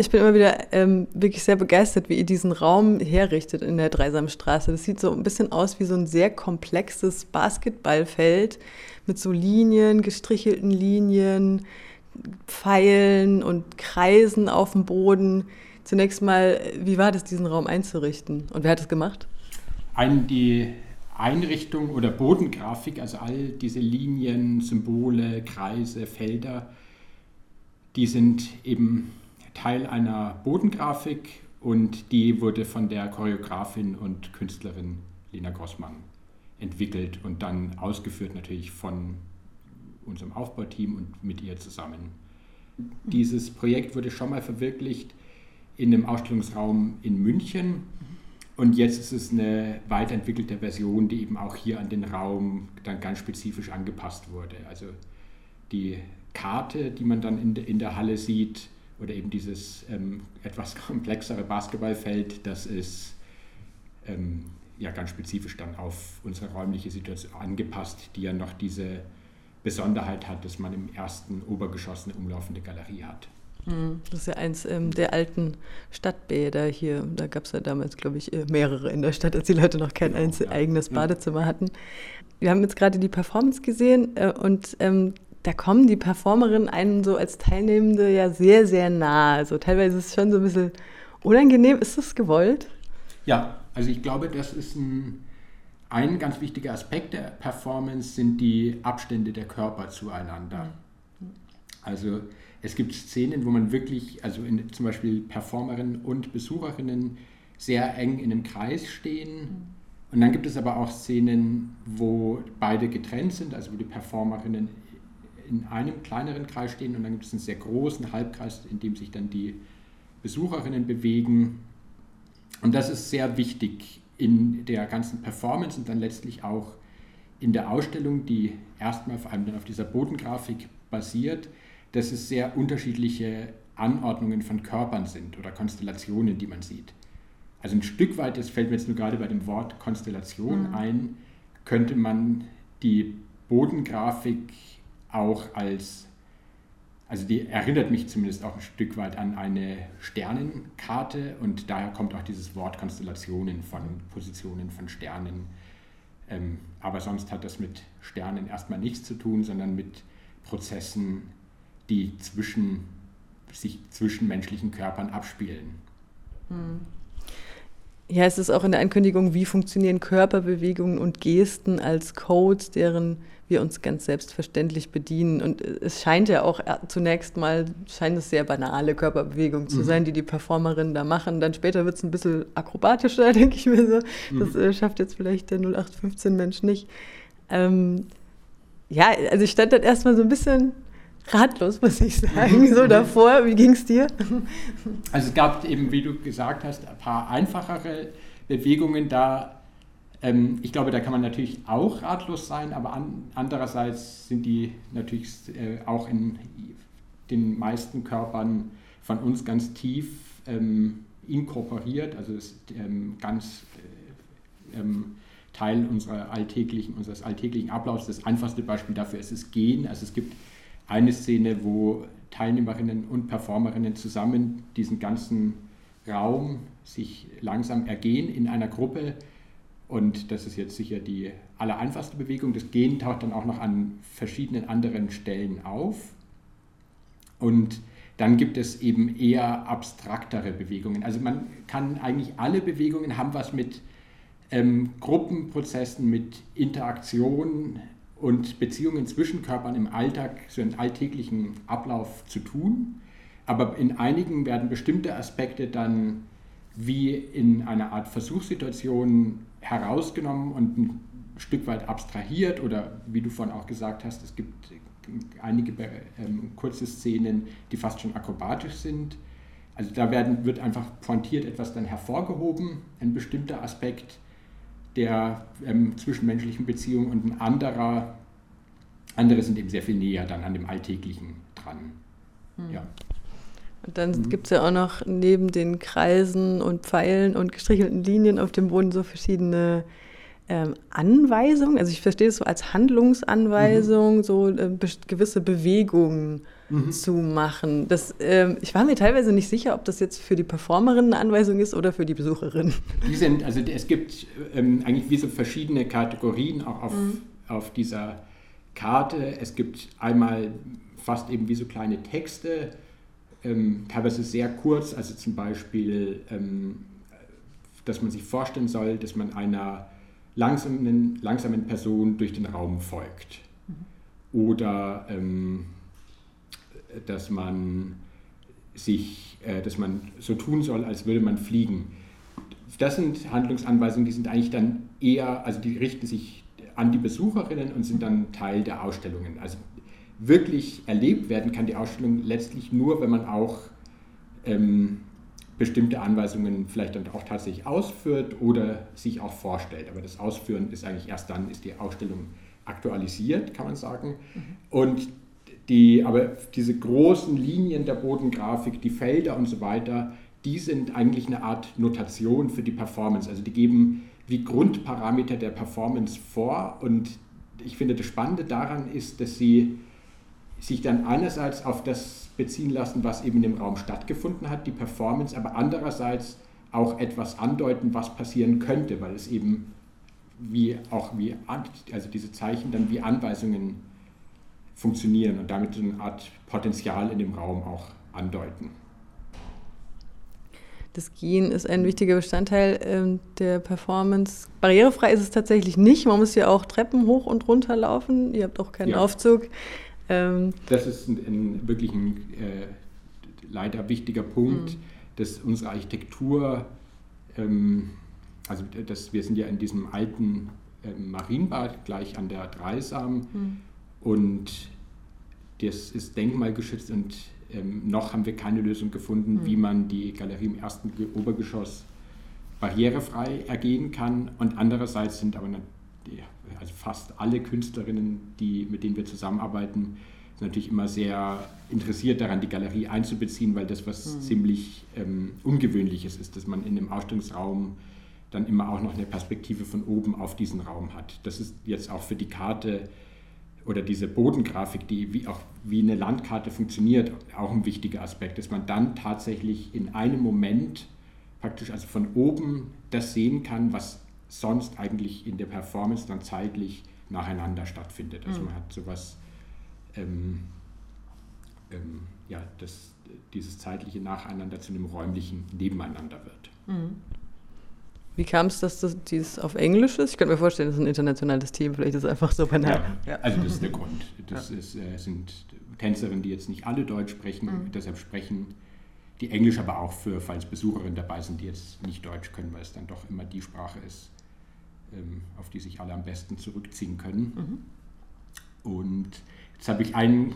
Ich bin immer wieder ähm, wirklich sehr begeistert, wie ihr diesen Raum herrichtet in der Dreisamstraße. Das sieht so ein bisschen aus wie so ein sehr komplexes Basketballfeld mit so Linien, gestrichelten Linien, Pfeilen und Kreisen auf dem Boden. Zunächst mal, wie war das, diesen Raum einzurichten? Und wer hat es gemacht? Ein, die Einrichtung oder Bodengrafik, also all diese Linien, Symbole, Kreise, Felder, die sind eben Teil einer Bodengrafik und die wurde von der Choreografin und Künstlerin Lena Grossmann entwickelt und dann ausgeführt natürlich von unserem Aufbauteam und mit ihr zusammen. Dieses Projekt wurde schon mal verwirklicht in einem Ausstellungsraum in München und jetzt ist es eine weiterentwickelte Version, die eben auch hier an den Raum dann ganz spezifisch angepasst wurde. Also die Karte, die man dann in, de, in der Halle sieht, oder eben dieses ähm, etwas komplexere Basketballfeld, das ist ähm, ja ganz spezifisch dann auf unsere räumliche Situation angepasst, die ja noch diese Besonderheit hat, dass man im ersten Obergeschoss eine umlaufende Galerie hat. Hm, das ist ja eins ähm, der alten Stadtbäder hier. Da gab es ja damals, glaube ich, äh, mehrere in der Stadt, als die Leute noch kein genau, ja. eigenes Badezimmer hatten. Wir haben jetzt gerade die Performance gesehen äh, und ähm, da kommen die Performerinnen einen so als Teilnehmende ja sehr, sehr nah. Also teilweise ist es schon so ein bisschen unangenehm. Ist das gewollt? Ja, also ich glaube, das ist ein, ein ganz wichtiger Aspekt der Performance, sind die Abstände der Körper zueinander. Also es gibt Szenen, wo man wirklich, also in, zum Beispiel Performerinnen und Besucherinnen sehr eng in einem Kreis stehen. Und dann gibt es aber auch Szenen, wo beide getrennt sind, also wo die Performerinnen in einem kleineren Kreis stehen und dann gibt es einen sehr großen Halbkreis, in dem sich dann die Besucherinnen bewegen. Und das ist sehr wichtig in der ganzen Performance und dann letztlich auch in der Ausstellung, die erstmal vor allem dann auf dieser Bodengrafik basiert, dass es sehr unterschiedliche Anordnungen von Körpern sind oder Konstellationen, die man sieht. Also ein Stück weit, das fällt mir jetzt nur gerade bei dem Wort Konstellation mhm. ein, könnte man die Bodengrafik auch als, also die erinnert mich zumindest auch ein Stück weit an eine Sternenkarte und daher kommt auch dieses Wort Konstellationen von Positionen von Sternen. Ähm, aber sonst hat das mit Sternen erstmal nichts zu tun, sondern mit Prozessen, die zwischen, sich zwischen menschlichen Körpern abspielen. Hm. Ja, es ist auch in der Ankündigung, wie funktionieren Körperbewegungen und Gesten als Codes, deren wir uns ganz selbstverständlich bedienen. Und es scheint ja auch zunächst mal, scheint es sehr banale Körperbewegungen zu mhm. sein, die die Performerinnen da machen. Dann später wird es ein bisschen akrobatischer, denke ich mir so. Das mhm. äh, schafft jetzt vielleicht der 0815 Mensch nicht. Ähm, ja, also ich stand dann erstmal so ein bisschen ratlos, muss ich sagen, so davor. Wie ging es dir? Also es gab eben, wie du gesagt hast, ein paar einfachere Bewegungen da ähm, ich glaube, da kann man natürlich auch ratlos sein, aber an, andererseits sind die natürlich äh, auch in den meisten Körpern von uns ganz tief ähm, inkorporiert, also ist ähm, ganz äh, Teil unserer alltäglichen, unseres alltäglichen Ablaufs. Das einfachste Beispiel dafür ist das Gehen. Also es gibt eine Szene, wo Teilnehmerinnen und Performerinnen zusammen diesen ganzen Raum sich langsam ergehen in einer Gruppe und das ist jetzt sicher die allereinfachste Bewegung. Das Gehen taucht dann auch noch an verschiedenen anderen Stellen auf. Und dann gibt es eben eher abstraktere Bewegungen. Also man kann eigentlich alle Bewegungen haben was mit ähm, Gruppenprozessen, mit Interaktion und Beziehungen zwischen Körpern im Alltag, so im alltäglichen Ablauf zu tun. Aber in einigen werden bestimmte Aspekte dann wie in einer Art Versuchssituation herausgenommen und ein Stück weit abstrahiert oder wie du vorhin auch gesagt hast, es gibt einige ähm, kurze Szenen, die fast schon akrobatisch sind. Also da werden, wird einfach pointiert etwas dann hervorgehoben, ein bestimmter Aspekt der ähm, zwischenmenschlichen Beziehung und ein anderer, andere sind eben sehr viel näher dann an dem Alltäglichen dran. Hm. Ja. Und dann mhm. gibt es ja auch noch neben den Kreisen und Pfeilen und gestrichelten Linien auf dem Boden so verschiedene ähm, Anweisung, also ich verstehe es so als Handlungsanweisung, mhm. so äh, be gewisse Bewegungen mhm. zu machen. Das, ähm, ich war mir teilweise nicht sicher, ob das jetzt für die Performerin eine Anweisung ist oder für die Besucherin. Die sind, also es gibt ähm, eigentlich wie so verschiedene Kategorien auch auf, mhm. auf dieser Karte. Es gibt einmal fast eben wie so kleine Texte, ähm, teilweise sehr kurz, also zum Beispiel, ähm, dass man sich vorstellen soll, dass man einer langsamen, langsamen Person durch den Raum folgt. Mhm. Oder ähm, dass man sich, äh, dass man so tun soll, als würde man fliegen. Das sind Handlungsanweisungen, die sind eigentlich dann eher, also die richten sich an die Besucherinnen und sind dann Teil der Ausstellungen. Also wirklich erlebt werden kann die Ausstellung letztlich nur, wenn man auch ähm, bestimmte Anweisungen vielleicht dann auch tatsächlich ausführt oder sich auch vorstellt. Aber das Ausführen ist eigentlich erst dann, ist die Ausstellung aktualisiert, kann man sagen. Mhm. Und die, aber diese großen Linien der Bodengrafik, die Felder und so weiter, die sind eigentlich eine Art Notation für die Performance. Also die geben wie Grundparameter der Performance vor. Und ich finde, das Spannende daran ist, dass sie sich dann einerseits auf das beziehen lassen, was eben im Raum stattgefunden hat, die Performance, aber andererseits auch etwas andeuten, was passieren könnte, weil es eben wie auch wie also diese Zeichen dann wie Anweisungen funktionieren und damit so eine Art Potenzial in dem Raum auch andeuten. Das Gehen ist ein wichtiger Bestandteil ähm, der Performance. Barrierefrei ist es tatsächlich nicht. Man muss ja auch Treppen hoch und runter laufen. Ihr habt auch keinen ja. Aufzug. Ähm das ist ein, ein wirklich ein äh, leider wichtiger Punkt, mhm. dass unsere Architektur, ähm, also das, wir sind ja in diesem alten äh, Marienbad gleich an der Dreisam mhm. und das ist denkmalgeschützt und ähm, noch haben wir keine Lösung gefunden, mhm. wie man die Galerie im ersten Obergeschoss barrierefrei ergehen kann. Und andererseits sind aber also fast alle Künstlerinnen, die, mit denen wir zusammenarbeiten, sind natürlich immer sehr interessiert daran, die Galerie einzubeziehen, weil das was mhm. ziemlich ähm, Ungewöhnliches ist, dass man in einem Ausstellungsraum dann immer auch noch eine Perspektive von oben auf diesen Raum hat. Das ist jetzt auch für die Karte oder diese Bodengrafik, die wie auch wie eine Landkarte funktioniert, auch ein wichtiger Aspekt, dass man dann tatsächlich in einem Moment praktisch also von oben das sehen kann, was sonst eigentlich in der Performance dann zeitlich nacheinander stattfindet. Also mhm. man hat sowas, ähm, ähm, ja, dass dieses zeitliche Nacheinander zu einem räumlichen Nebeneinander wird. Mhm. Wie kam es, dass das dieses auf Englisch ist? Ich könnte mir vorstellen, das ist ein internationales Team, vielleicht ist es einfach so banal. Ja. Also das ist der Grund. Das ja. ist, äh, sind Tänzerinnen, die jetzt nicht alle Deutsch sprechen, mhm. deshalb sprechen die Englisch aber auch für, falls Besucherinnen dabei sind, die jetzt nicht Deutsch können, weil es dann doch immer die Sprache ist, auf die sich alle am besten zurückziehen können. Mhm. Und jetzt habe ich einen,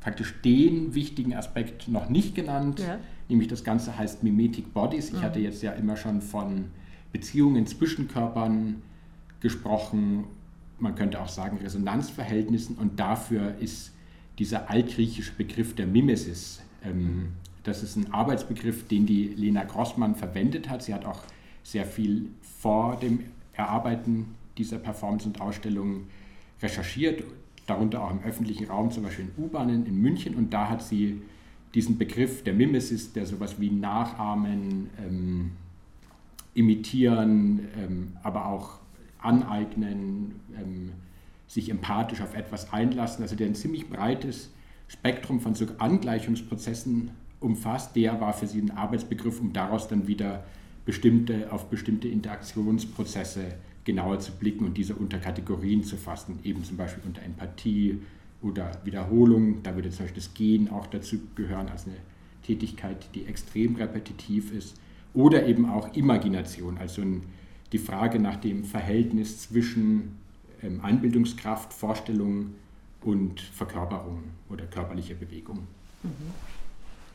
praktisch den wichtigen Aspekt noch nicht genannt, ja. nämlich das Ganze heißt Mimetic Bodies. Ich mhm. hatte jetzt ja immer schon von Beziehungen zwischen Körpern gesprochen, man könnte auch sagen Resonanzverhältnissen und dafür ist dieser altgriechische Begriff der Mimesis, ähm, das ist ein Arbeitsbegriff, den die Lena Grossmann verwendet hat. Sie hat auch sehr viel vor dem Erarbeiten dieser Performance und Ausstellungen recherchiert, darunter auch im öffentlichen Raum, zum Beispiel in U-Bahnen in München. Und da hat sie diesen Begriff der Mimesis, der sowas wie Nachahmen, ähm, imitieren, ähm, aber auch aneignen, ähm, sich empathisch auf etwas einlassen, also der ein ziemlich breites Spektrum von so Angleichungsprozessen umfasst, der war für sie ein Arbeitsbegriff, um daraus dann wieder bestimmte, auf bestimmte Interaktionsprozesse genauer zu blicken und diese unter Kategorien zu fassen, eben zum Beispiel unter Empathie oder Wiederholung. Da würde zum Beispiel das Gehen auch dazu gehören als eine Tätigkeit, die extrem repetitiv ist oder eben auch Imagination, also die Frage nach dem Verhältnis zwischen ähm, Einbildungskraft, Vorstellung und Verkörperung oder körperlicher Bewegung. Mhm.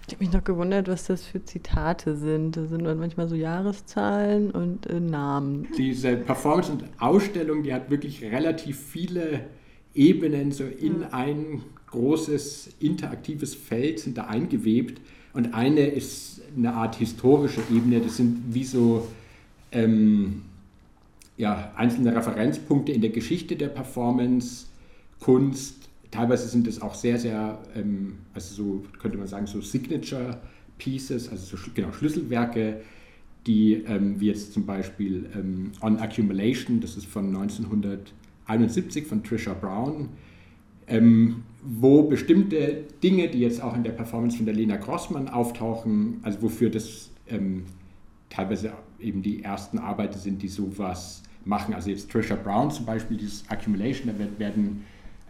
Ich habe mich noch gewundert, was das für Zitate sind. Das sind manchmal so Jahreszahlen und äh, Namen. Diese Performance und Ausstellung, die hat wirklich relativ viele Ebenen so in ja. ein großes interaktives Feld sind da eingewebt. Und eine ist eine Art historische Ebene, das sind wie so ähm, ja, einzelne Referenzpunkte in der Geschichte der Performance, Kunst. Teilweise sind es auch sehr, sehr, ähm, also so könnte man sagen, so Signature Pieces, also so genau, Schlüsselwerke, die, ähm, wie jetzt zum Beispiel ähm, On Accumulation, das ist von 1971 von Trisha Brown, ähm, wo bestimmte Dinge, die jetzt auch in der Performance von der Lena Grossmann auftauchen, also wofür das ähm, teilweise eben die ersten Arbeiten sind, die sowas machen. Also jetzt Trisha Brown zum Beispiel, dieses Accumulation, da werden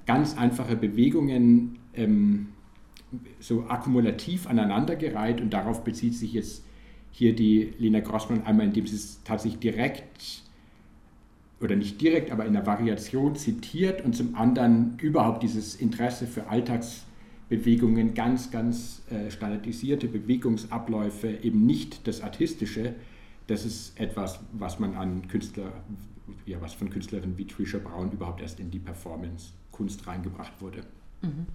ganz einfache Bewegungen ähm, so akkumulativ aneinandergereiht und darauf bezieht sich jetzt hier die Lena Grossmann einmal, indem sie es tatsächlich direkt oder nicht direkt, aber in der Variation zitiert und zum anderen überhaupt dieses Interesse für Alltagsbewegungen, ganz, ganz äh, standardisierte Bewegungsabläufe, eben nicht das Artistische, das ist etwas, was man an Künstler, ja, was von Künstlerinnen wie Trisha Brown überhaupt erst in die Performance-Kunst reingebracht wurde. Mhm.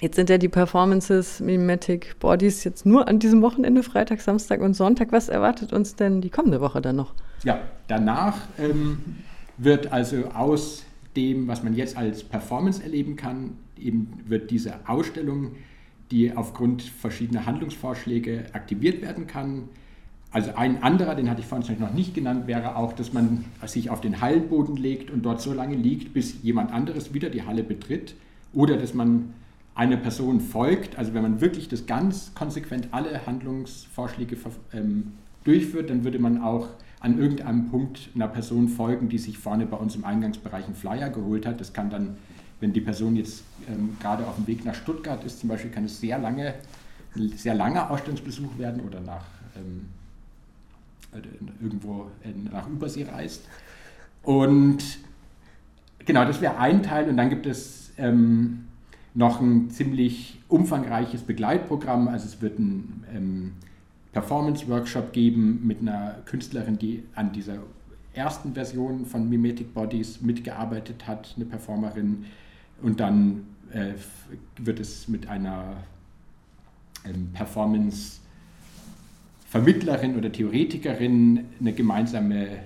Jetzt sind ja die Performances Mimetic Bodies jetzt nur an diesem Wochenende, Freitag, Samstag und Sonntag. Was erwartet uns denn die kommende Woche dann noch? Ja, danach ähm, wird also aus dem, was man jetzt als Performance erleben kann, eben wird diese Ausstellung, die aufgrund verschiedener Handlungsvorschläge aktiviert werden kann. Also ein anderer, den hatte ich vorhin noch nicht genannt, wäre auch, dass man sich auf den Hallenboden legt und dort so lange liegt, bis jemand anderes wieder die Halle betritt. Oder dass man einer Person folgt, also wenn man wirklich das ganz konsequent alle Handlungsvorschläge ähm, durchführt, dann würde man auch an irgendeinem Punkt einer Person folgen, die sich vorne bei uns im Eingangsbereich einen Flyer geholt hat. Das kann dann, wenn die Person jetzt ähm, gerade auf dem Weg nach Stuttgart ist, zum Beispiel, kann es sehr lange, ein sehr langer Ausstellungsbesuch werden oder nach ähm, äh, irgendwo in, nach Übersee reist. Und genau, das wäre ein Teil. Und dann gibt es ähm, noch ein ziemlich umfangreiches Begleitprogramm. Also es wird ein ähm, Performance-Workshop geben mit einer Künstlerin, die an dieser ersten Version von Mimetic Bodies mitgearbeitet hat, eine Performerin. Und dann äh, wird es mit einer ähm, Performance Vermittlerin oder Theoretikerin eine gemeinsame,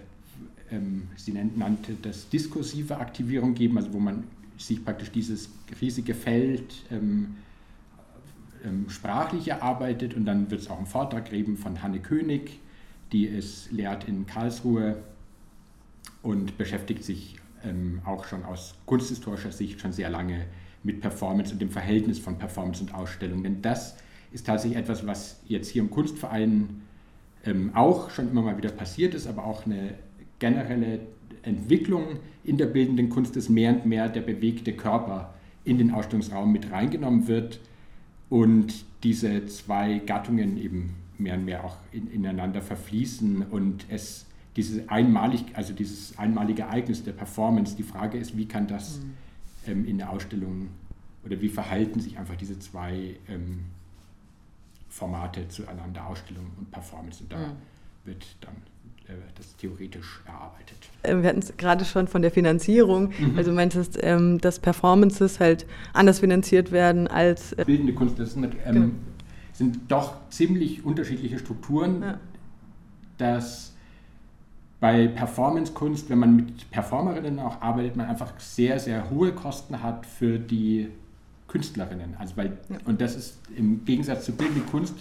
ähm, sie nannte das diskursive Aktivierung geben, also wo man sich praktisch dieses riesige Feld ähm, ähm, sprachlich erarbeitet und dann wird es auch einen Vortrag geben von Hanne König, die es lehrt in Karlsruhe und beschäftigt sich ähm, auch schon aus kunsthistorischer Sicht schon sehr lange mit Performance und dem Verhältnis von Performance und Ausstellung. Denn das ist tatsächlich etwas, was jetzt hier im Kunstverein ähm, auch schon immer mal wieder passiert ist, aber auch eine generelle Entwicklung in der bildenden Kunst ist mehr und mehr der bewegte Körper in den Ausstellungsraum mit reingenommen wird und diese zwei Gattungen eben mehr und mehr auch in, ineinander verfließen und es dieses einmalig, also dieses einmalige Ereignis der Performance, die Frage ist, wie kann das mhm. ähm, in der Ausstellung oder wie verhalten sich einfach diese zwei ähm, Formate zueinander, Ausstellung und Performance und da mhm. wird dann äh, das theoretisch erarbeitet. Äh, wir hatten es gerade schon von der Finanzierung. Mhm. Also du meintest, ähm, dass Performances halt anders finanziert werden als... Äh Bildende Kunst, das sind, ähm, genau. sind, doch ziemlich unterschiedliche Strukturen. Ja. Dass bei Performance-Kunst, wenn man mit Performerinnen auch arbeitet, man einfach sehr, sehr hohe Kosten hat für die Künstlerinnen. Also weil, ja. Und das ist im Gegensatz zu bildende Kunst,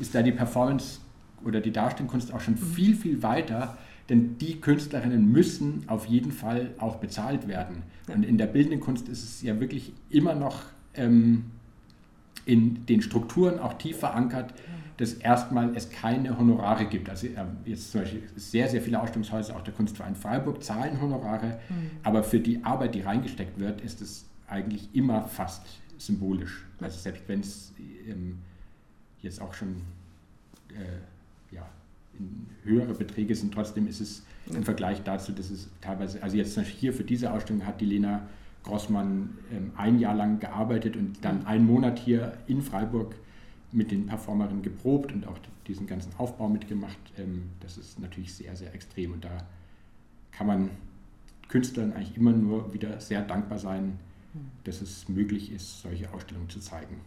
ist da die Performance oder die Darstellungskunst auch schon mhm. viel, viel weiter, denn die Künstlerinnen müssen auf jeden Fall auch bezahlt werden. Ja. Und in der bildenden Kunst ist es ja wirklich immer noch ähm, in den Strukturen auch tief verankert, dass erstmal es keine Honorare gibt. Also ähm, jetzt zum Beispiel sehr, sehr viele Ausstellungshäuser, auch der Kunstverein Freiburg, zahlen Honorare, mhm. aber für die Arbeit, die reingesteckt wird, ist es eigentlich immer fast symbolisch. Also selbst wenn es ähm, jetzt auch schon äh, ja, höhere Beträge sind, trotzdem ist es im Vergleich dazu, dass es teilweise, also jetzt hier für diese Ausstellung hat die Lena Grossmann ähm, ein Jahr lang gearbeitet und dann einen Monat hier in Freiburg mit den Performerinnen geprobt und auch diesen ganzen Aufbau mitgemacht. Ähm, das ist natürlich sehr, sehr extrem und da kann man Künstlern eigentlich immer nur wieder sehr dankbar sein, dass es möglich ist, solche Ausstellungen zu zeigen.